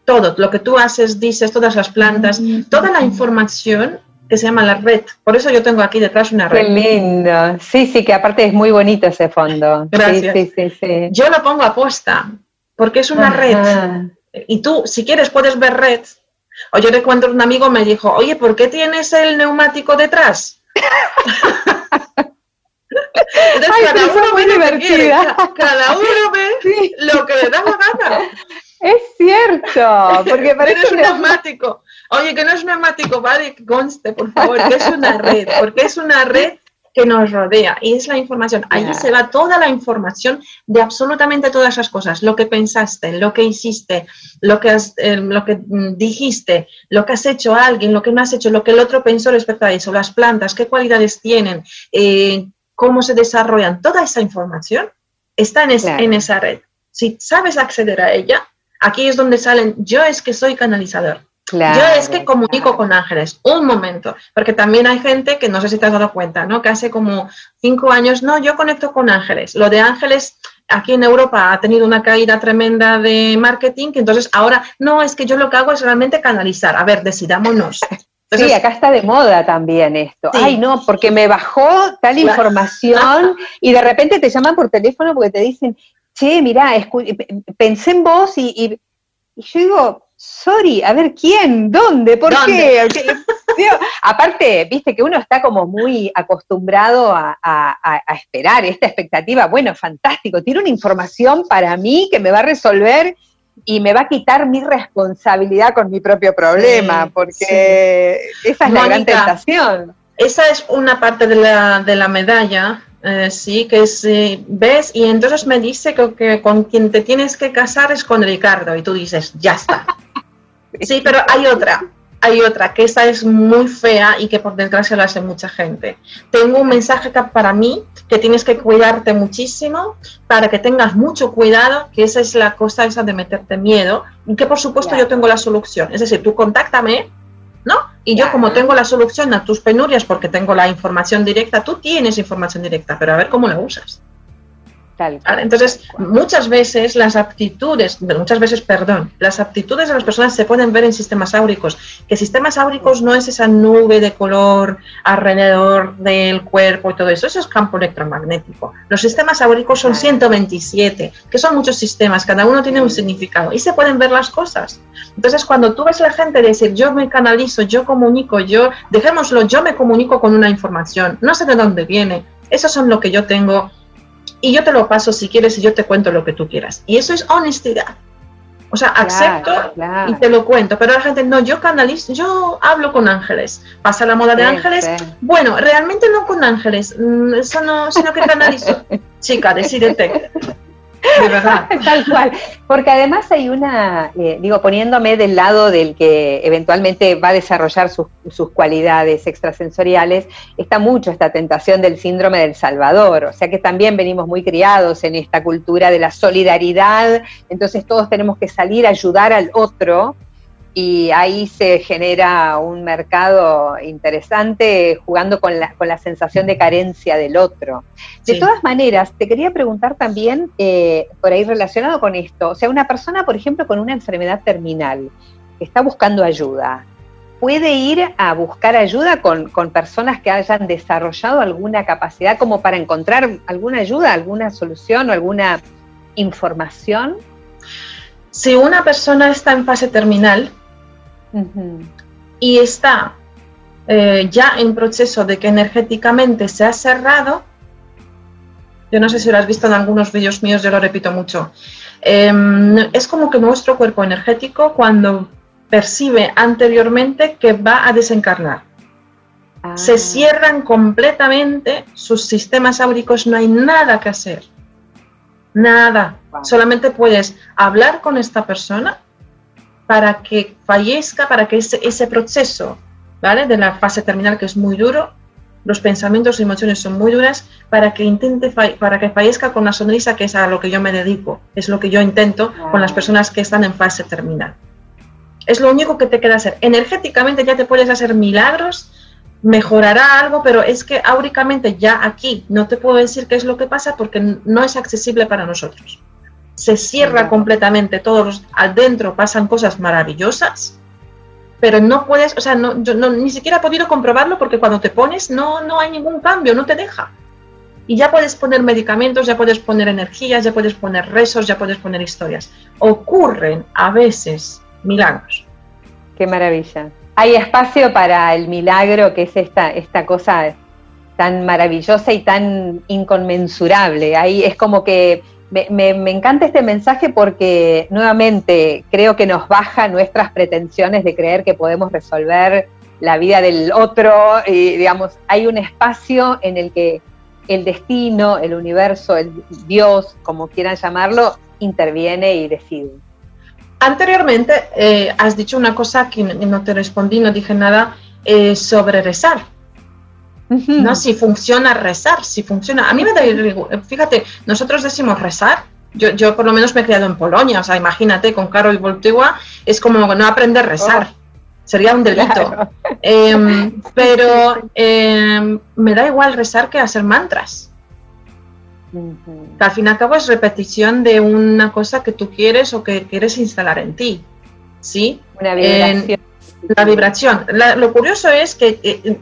Todo, lo que tú haces, dices, todas las plantas, mm. toda la información que se llama la red. Por eso yo tengo aquí detrás una red. Qué lindo. Sí, sí, que aparte es muy bonito ese fondo. Gracias. Sí, sí, sí, yo lo pongo a posta, porque es una red. Y tú, si quieres, puedes ver red. O yo a un amigo, me dijo, oye, ¿por qué tienes el neumático detrás? Entonces, cada, uno ve lo que cada uno ve lo que le da la gana. Es cierto, porque parece un neumático. Oye, que no es neumático, vale, que conste, por favor, que es una red, porque es una red que nos rodea y es la información. Ahí se va toda la información de absolutamente todas esas cosas, lo que pensaste, lo que hiciste, lo que, eh, lo que mm, dijiste, lo que has hecho a alguien, lo que no has hecho, lo que el otro pensó respecto a eso, las plantas, qué cualidades tienen, eh, cómo se desarrollan, toda esa información está en, en esa red. Si sabes acceder a ella, aquí es donde salen, yo es que soy canalizador yo es que comunico con ángeles, un momento, porque también hay gente que no sé si te has dado cuenta, ¿no? Que hace como cinco años, no, yo conecto con ángeles. Lo de ángeles aquí en Europa ha tenido una caída tremenda de marketing, que entonces ahora, no, es que yo lo que hago es realmente canalizar. A ver, decidámonos. sí, acá está de moda también esto. Ay, no, porque me bajó tal información y de repente te llaman por teléfono porque te dicen, che, mira, pensé en vos y, y, y yo digo, sorry, a ver, ¿quién? ¿Dónde? ¿Por qué? aparte, viste que uno está como muy acostumbrado a, esperar esta expectativa. Bueno, fantástico, tiene una información para mí que me va a resolver y me va a quitar mi responsabilidad con mi propio problema, porque esa es la gran tentación. Esa es una parte de la, de la medalla, eh, sí, que si ves, y entonces me dice que, que, con quien te tienes que casar es con Ricardo, y tú dices, ya está. Sí, pero hay otra, hay otra, que esa es muy fea y que por desgracia lo hace mucha gente. Tengo un mensaje para mí, que tienes que cuidarte muchísimo, para que tengas mucho cuidado, que esa es la cosa esa de meterte miedo, y que por supuesto yo tengo la solución. Es decir, tú contáctame, ¿no? Y yo como tengo la solución a tus penurias porque tengo la información directa, tú tienes información directa, pero a ver cómo la usas. Entonces, muchas veces las aptitudes, muchas veces, perdón, las aptitudes de las personas se pueden ver en sistemas áuricos, que sistemas áuricos no es esa nube de color alrededor del cuerpo y todo eso, eso es campo electromagnético. Los sistemas áuricos son 127, que son muchos sistemas, cada uno tiene un significado y se pueden ver las cosas. Entonces, cuando tú ves a la gente decir, yo me canalizo, yo comunico, yo, dejémoslo, yo me comunico con una información, no sé de dónde viene, eso son lo que yo tengo y yo te lo paso si quieres y yo te cuento lo que tú quieras. Y eso es honestidad. O sea, acepto y te lo cuento, pero la gente, no, yo canalizo, yo hablo con ángeles. Pasa la moda de ángeles. Bueno, realmente no con ángeles, mm, eso no, sino que canalizo. Chica, decídete. Tal cual. Porque además hay una, eh, digo, poniéndome del lado del que eventualmente va a desarrollar sus, sus, cualidades extrasensoriales, está mucho esta tentación del síndrome del Salvador. O sea que también venimos muy criados en esta cultura de la solidaridad. Entonces todos tenemos que salir a ayudar al otro y ahí se genera un mercado interesante jugando con la, con la sensación de carencia del otro. De todas maneras, te quería preguntar también, eh, por ahí relacionado con esto, o sea, una persona, por ejemplo, con una enfermedad terminal, que está buscando ayuda, ¿puede ir a buscar ayuda con, con personas que hayan desarrollado alguna capacidad como para encontrar alguna ayuda, alguna solución o alguna información? Si una persona está en fase terminal, y está eh, ya en proceso de que energéticamente se ha cerrado, yo no sé si lo has visto en algunos vídeos míos, yo lo repito mucho, em, es como que nuestro cuerpo energético cuando percibe anteriormente que va a desencarnar. Se ah. cierran completamente sus sistemas áuricos, no hay nada que hacer. Nada. Solamente puedes hablar con esta persona para que fallezca, para que ese, ese proceso ¿vale? de la fase terminal, que es muy duro, los pensamientos y emociones son muy duras, para que intente, para que fallezca con una sonrisa, que es a lo que yo me dedico, es lo que yo intento con las personas que están en fase terminal. Es lo único que te queda hacer. Energéticamente ya te puedes hacer milagros, mejorará algo, pero es que áuricamente ya aquí no te puedo decir qué es lo que pasa porque no es accesible para nosotros se cierra completamente, todos adentro pasan cosas maravillosas, pero no puedes, o sea, no, yo no, ni siquiera he podido comprobarlo porque cuando te pones no, no hay ningún cambio, no te deja. Y ya puedes poner medicamentos, ya puedes poner energías, ya puedes poner rezos, ya puedes poner historias. Ocurren a veces milagros. Qué maravilla. Hay espacio para el milagro, que es esta, esta cosa tan maravillosa y tan inconmensurable. Ahí es como que me, encanta este mensaje porque nuevamente creo que nos baja nuestras pretensiones de creer que podemos resolver la vida del otro y digamos, hay un espacio en el que el destino, el universo, el Dios, como quieran llamarlo, interviene y decide. Anteriormente eh, has dicho una cosa que no te respondí, no dije nada eh, sobre rezar. ¿No? Si funciona rezar, si funciona. A mí me da, fíjate, nosotros decimos rezar. Yo, yo por lo menos me he criado en Polonia, o sea, imagínate, con Karol Wojtyła es como no aprender a rezar. Oh. Sería un delito. Em, pero em, me da igual rezar que hacer mantras. al fin y al cabo es repetición de una cosa que tú quieres o que quieres instalar en ti. ¿Sí? Una vibración. la vibración. lo curioso es que eh,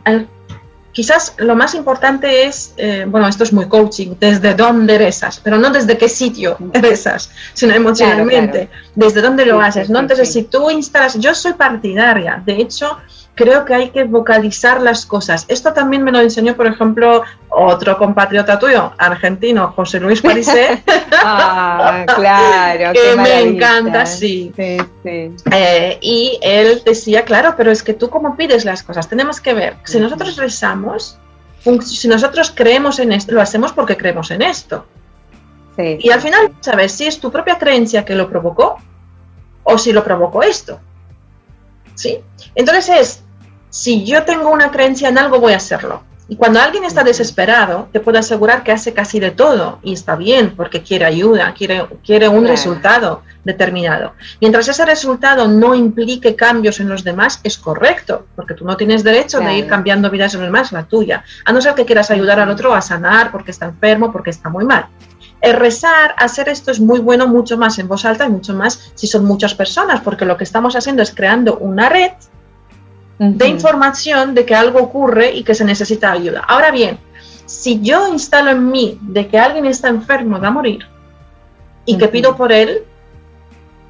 quizás lo más importante es, eh, bueno, esto es muy coaching, desde dónde rezas, pero no desde qué sitio rezas, sino emocionalmente, desde dónde lo haces, ¿no? Entonces, si tú instalas, yo soy partidaria, de hecho, creo que hay que vocalizar las cosas. Esto también me lo enseñó, por ejemplo, otro compatriota tuyo, argentino, José Luis Parisé. ah, claro. que me encanta, sí. Eh, y él decía, claro, pero es que tú cómo pides las cosas, tenemos que ver, si nosotros rezamos, si nosotros creemos en esto, lo hacemos porque creemos en esto. Y al final, ¿sabes? Si es tu propia creencia que lo provocó o si lo provocó esto. ¿Sí? Entonces es, si yo tengo una creencia en algo, voy a hacerlo. Y cuando alguien está desesperado, te puedo asegurar que hace casi de todo y está bien porque quiere ayuda, quiere, quiere un resultado determinado. Mientras ese resultado no implique cambios en los demás, es correcto, porque tú no tienes derecho de ir cambiando vidas en los demás, la tuya, a no ser que quieras ayudar al otro a sanar porque está enfermo, porque está muy mal. el rezar, hacer esto es muy bueno mucho más en voz alta y mucho más si son muchas personas, porque lo que estamos haciendo es creando una red de información de que algo ocurre y que se necesita ayuda. Ahora bien, si yo instalo en mí de que alguien está enfermo, va a morir, y que pido por él,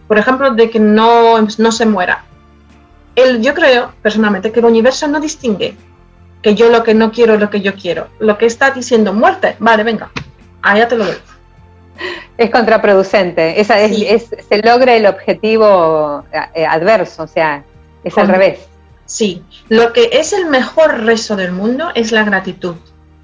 por ejemplo, de que no, no se muera, el, yo creo personalmente que el universo no distingue que yo lo que no quiero es lo que yo quiero. Lo que está diciendo muerte, vale, venga, allá te lo doy. Es contraproducente, Esa es, se logra el objetivo eh, adverso, o sea, es al revés. Sí, lo que es el mejor rezo del mundo es la gratitud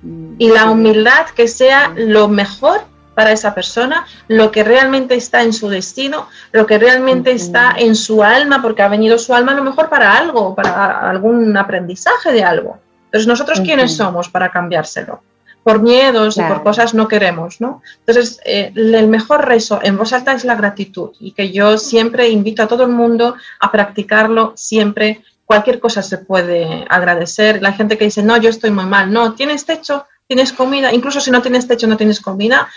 mm, y la humildad que sea lo mejor para esa persona, lo que realmente está en su destino, lo que realmente está en su alma, porque ha venido su alma a lo mejor para algo, para algún aprendizaje de algo. Entonces, ¿nosotros quiénes somos para cambiárselo? Por miedos y por cosas no queremos, ¿no? Entonces, eh, el mejor rezo en voz alta es la gratitud y que yo siempre invito a todo el mundo a practicarlo siempre. Cualquier cosa se puede agradecer. La gente que dice, no, yo estoy muy mal, no, tienes techo, tienes comida, incluso si no tienes techo, no tienes comida,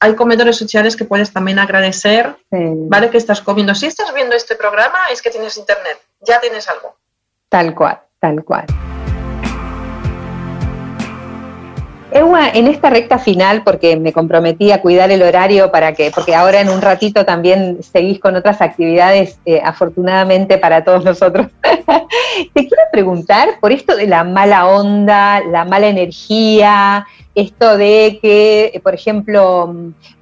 hay comedores sociales que puedes también agradecer, ¿vale? Que estás comiendo. Si estás viendo este programa, es que tienes internet, ya tienes algo. Tal cual, tal cual. Ewa, en esta recta final, porque me comprometí a cuidar el horario para que, porque ahora en un ratito también seguís con otras actividades, eh, afortunadamente para todos nosotros. Te quiero preguntar por esto de la mala onda, la mala energía, esto de que, por ejemplo,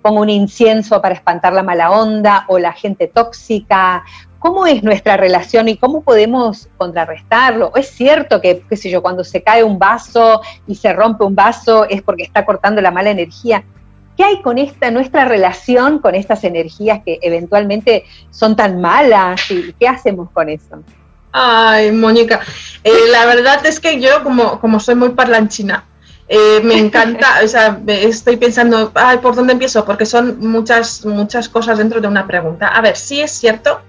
pongo un incienso para espantar la mala onda o la gente tóxica ¿Cómo es nuestra relación y cómo podemos contrarrestarlo? ¿Es cierto que, qué sé yo, cuando se cae un vaso y se rompe un vaso es porque está cortando la mala energía? ¿Qué hay con esta nuestra relación con estas energías que eventualmente son tan malas y qué hacemos con eso? Ay, Mónica, eh, la verdad es que yo como, como soy muy parlanchina, eh, me encanta, o sea, estoy pensando, ay, ¿por dónde empiezo? Porque son muchas, muchas cosas dentro de una pregunta. A ver, sí es cierto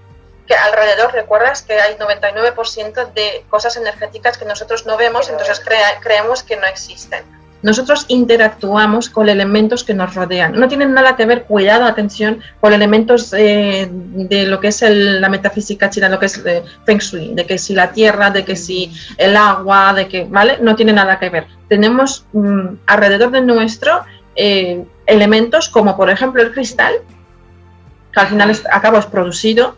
que alrededor recuerdas que hay 99% de cosas energéticas que nosotros no vemos, entonces creemos que no existen. Nosotros interactuamos con elementos que nos rodean. No tienen nada que ver, cuidado, atención, con elementos eh, de lo que es la metafísica china, lo que es eh, Feng Shui, de que si la tierra, de que si el agua, de que, ¿vale? No tiene nada que ver. Tenemos mm, alrededor de nuestro eh, elementos como, por ejemplo, el cristal, que al final acaba es producido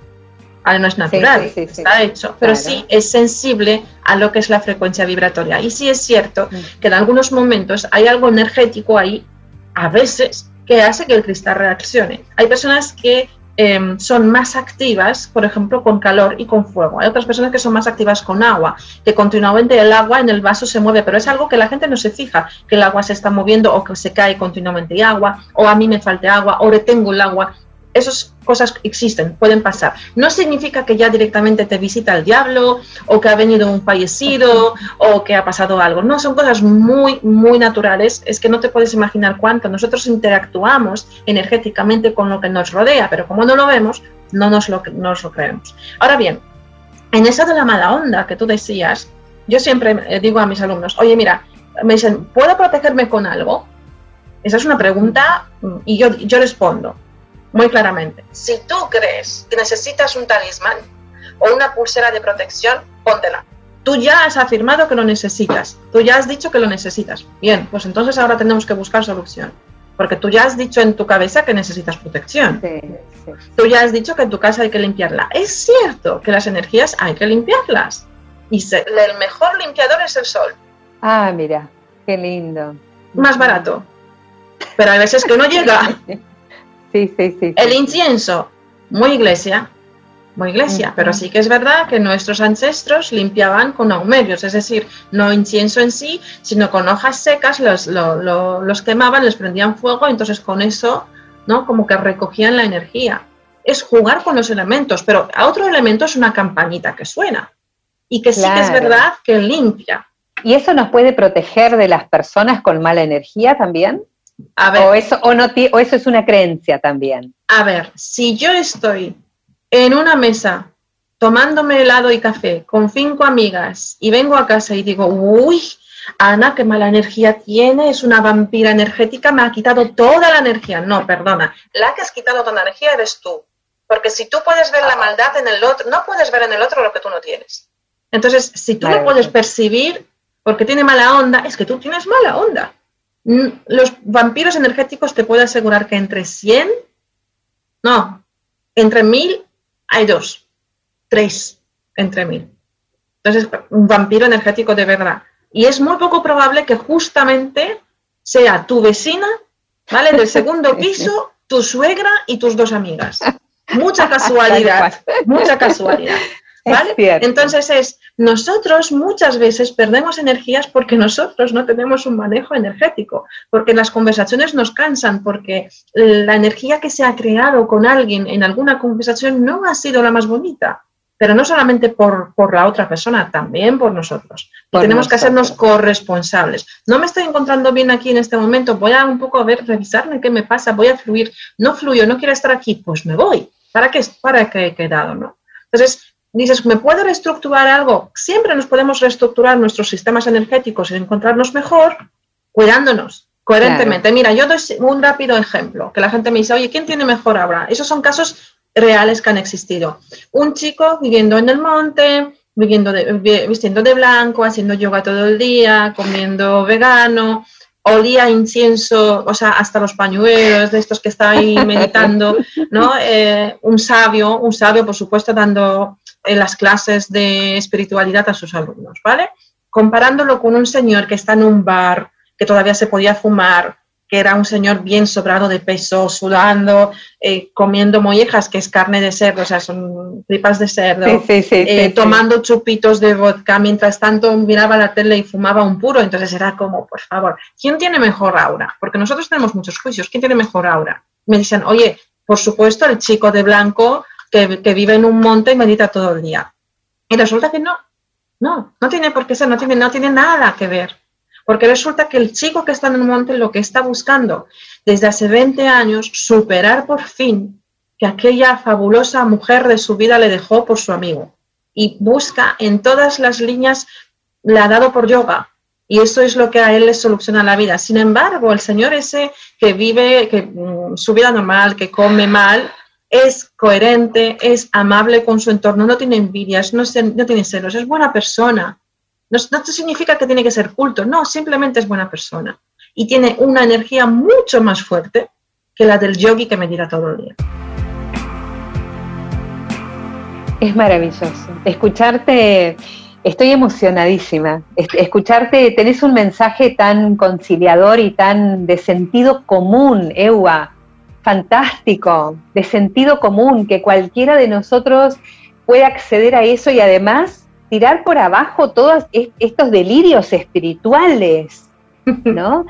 no es natural, está hecho, pero sí es sensible a lo que es la frecuencia vibratoria. Y sí es cierto mm. que en algunos momentos hay algo energético ahí, a veces, que hace que el cristal reaccione. Hay personas que em, son más activas, por ejemplo, con calor y con fuego. Hay otras personas que son más activas con agua, que continuamente el agua en el vaso se mueve, pero es algo que la gente no se fija, que el agua se está moviendo o que se cae continuamente agua, o a mí me falta agua, o retengo el agua esas cosas existen, pueden pasar. No significa que ya directamente te visita el diablo o que ha venido un fallecido o que ha pasado algo. No, son cosas muy, muy naturales. Es que no te puedes imaginar cuánto. Nosotros interactuamos energéticamente con lo que nos rodea, pero como no lo vemos, no nos lo, creemos. Ahora bien, en eso de la mala onda que tú decías, yo siempre eh, digo a mis alumnos, oye, mira, me dicen, ¿puedo protegerme con algo? Esa es una pregunta mm, y yo, yo respondo, muy claramente. Si tú crees que necesitas un talismán o una pulsera de protección, póntela. Tú ya has afirmado que lo necesitas, tú ya has dicho que lo necesitas. Bien, pues entonces ahora tenemos que buscar solución. Porque tú ya has dicho en tu cabeza que necesitas protección. Tú ya has dicho que en tu casa hay que limpiarla. Es cierto que las energías hay que limpiarlas. Y el mejor limpiador es el sol. Ah, mira, qué lindo. Más barato. Pero hay veces que no llega. Sí, sí, sí. El incienso, muy iglesia, muy iglesia, pero sí que es verdad que nuestros ancestros limpiaban con aumerios, es decir, no incienso en sí, sino con hojas secas, los, los quemaban, les prendían fuego, entonces con eso, ¿no? Como que recogían la energía. Es jugar con los elementos, pero a otro elemento es una campanita que suena y que sí que es verdad que limpia. ¿Y eso nos puede proteger de las personas con mala energía también? O, eso, o, no, o eso es una creencia también. A ver, si yo estoy en una mesa tomándome helado y café con cinco amigas y vengo a casa y digo, uy, Ana, qué mala energía tiene, es una vampira energética, me ha quitado toda la energía. No, perdona, la que has quitado toda la energía eres tú. Porque si tú puedes ver la maldad en el otro, no puedes ver en el otro lo que tú no tienes. Entonces, si tú no puedes percibir porque tiene mala onda, es que tú tienes mala onda. Mm, los vampiros energéticos te puedo asegurar que entre 100, no, entre 1000 hay dos, tres entre 1000. Entonces, un vampiro energético de verdad. Y es muy poco probable que justamente sea tu vecina, ¿vale? Del segundo piso, tu suegra y tus dos amigas. Mucha casualidad, mucha casualidad. ¿Vale? Entonces es, nosotros muchas veces perdemos energías porque nosotros no tenemos un manejo energético, porque las conversaciones nos cansan, porque la energía que se ha creado con alguien en alguna conversación no ha sido la más bonita, pero no solamente por, la otra persona, también por nosotros. tenemos que hacernos corresponsables. No me estoy encontrando bien aquí en este momento, voy a un poco a ver, revisarme qué me pasa, voy a fluir, no fluyo, no quiero estar aquí, pues me voy. ¿Para qué, para qué he quedado? ¿no? Entonces, dices, ¿me puedo reestructurar algo? Siempre nos podemos reestructurar nuestros sistemas energéticos y encontrarnos mejor cuidándonos coherentemente. Mira, yo doy un rápido ejemplo, que la gente me dice, oye, ¿quién tiene mejor ahora? Esos son casos reales que han existido. Un chico viviendo en el monte, viviendo vistiendo de blanco, haciendo yoga todo el día, comiendo vegano, olía incienso, o sea, hasta los pañuelos de estos que está ahí meditando, ¿no? Eh, un sabio, un sabio, por supuesto, dando en las clases de espiritualidad a sus alumnos, ¿vale? Comparándolo con un señor que está en un bar, que todavía se podía fumar, que era un señor bien sobrado de peso, sudando, eh, comiendo mollejas, que es carne de cerdo, o sea, son tripas de cerdo, eh, tomando chupitos de vodka, mientras tanto miraba la tele y fumaba un puro, entonces era como, por favor, ¿quién tiene mejor aura? Porque nosotros tenemos muchos juicios, ¿quién tiene mejor aura? Me dicen, oye, por supuesto, el chico de blanco que, vive en un monte y medita todo el día. Y resulta que no, no, no tiene por qué ser, no tiene, no tiene nada que ver. Porque resulta que el chico que está en el monte lo que está buscando desde hace 20 años, superar por fin que aquella fabulosa mujer de su vida le dejó por su amigo. Y busca en todas las líneas, le ha dado por yoga. Y eso es lo que a él le soluciona la vida. Sin embargo, el señor ese que vive que, mm, su vida normal, que come mal, es coherente, es amable con su entorno, no tiene envidias, no, tiene celos, es buena persona. No, significa que tiene que ser culto, no, simplemente es buena persona. Y tiene una energía mucho más fuerte que la del yogi que me dirá todo el día. Es maravilloso. Escucharte, estoy emocionadísima. Escucharte, tenés un mensaje tan conciliador y tan de sentido común, Ewa fantástico, de sentido común, que cualquiera de nosotros puede acceder a eso y además tirar por abajo todos estos delirios espirituales, ¿no?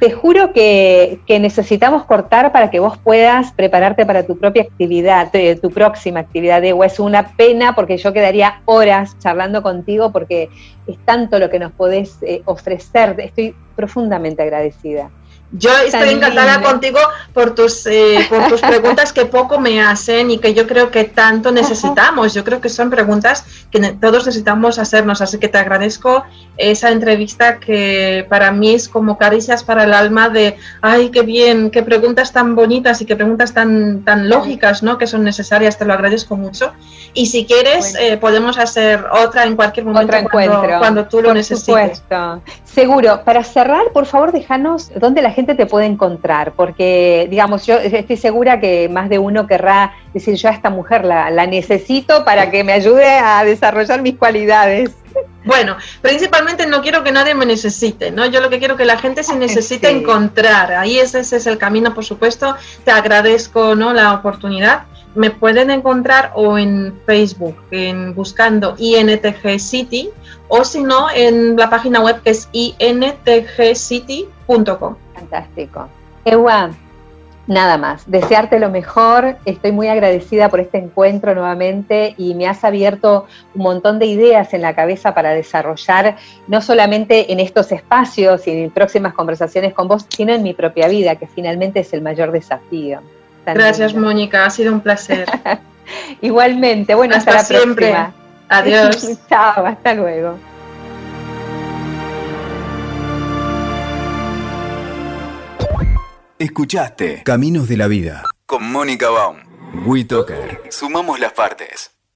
Te juro que, necesitamos cortar para que vos puedas prepararte para tu propia actividad, tu próxima actividad. de Es una pena porque yo quedaría horas charlando contigo porque es tanto lo que nos podés eh, ofrecer. Estoy profundamente agradecida. Yo estoy encantada contigo por tus, eh, por tus preguntas que poco me hacen y que yo creo que tanto necesitamos. Yo creo que son preguntas que todos necesitamos hacernos. Así que te agradezco esa entrevista que para mí es como caricias para el alma de, ay, qué bien, qué preguntas tan bonitas y qué preguntas tan, tan lógicas, ¿no? Que son necesarias. Te lo agradezco mucho. Y si quieres, eh, podemos hacer otra en cualquier momento cuando, cuando, tú lo necesites. Supuesto. Seguro. Para cerrar, por favor, déjanos dónde la gente te puede encontrar? Porque, digamos, yo estoy segura que más de uno querrá decir, yo a esta mujer la, necesito para que me ayude a desarrollar mis cualidades. Bueno, principalmente no quiero que nadie me necesite, ¿no? Yo lo que quiero que la gente se necesite encontrar. Ahí ese, ese, es el camino, por supuesto. Te agradezco, ¿no? La oportunidad. Me pueden encontrar o en Facebook, en buscando INTG City, o si no, en la página web que es Fantástico. Ewa, nada más. Desearte lo mejor. Estoy muy agradecida por este encuentro nuevamente y me has abierto un montón de ideas en la cabeza para desarrollar, no solamente en estos espacios y en próximas conversaciones con vos, sino en mi propia vida, que finalmente es el mayor desafío. Gracias, Mónica. Ha sido un placer. Igualmente. Bueno, hasta, la siempre. próxima. Adiós. Chao, hasta luego. Escuchaste Caminos de la Vida con Mónica Baum. WeToker. Sumamos las partes.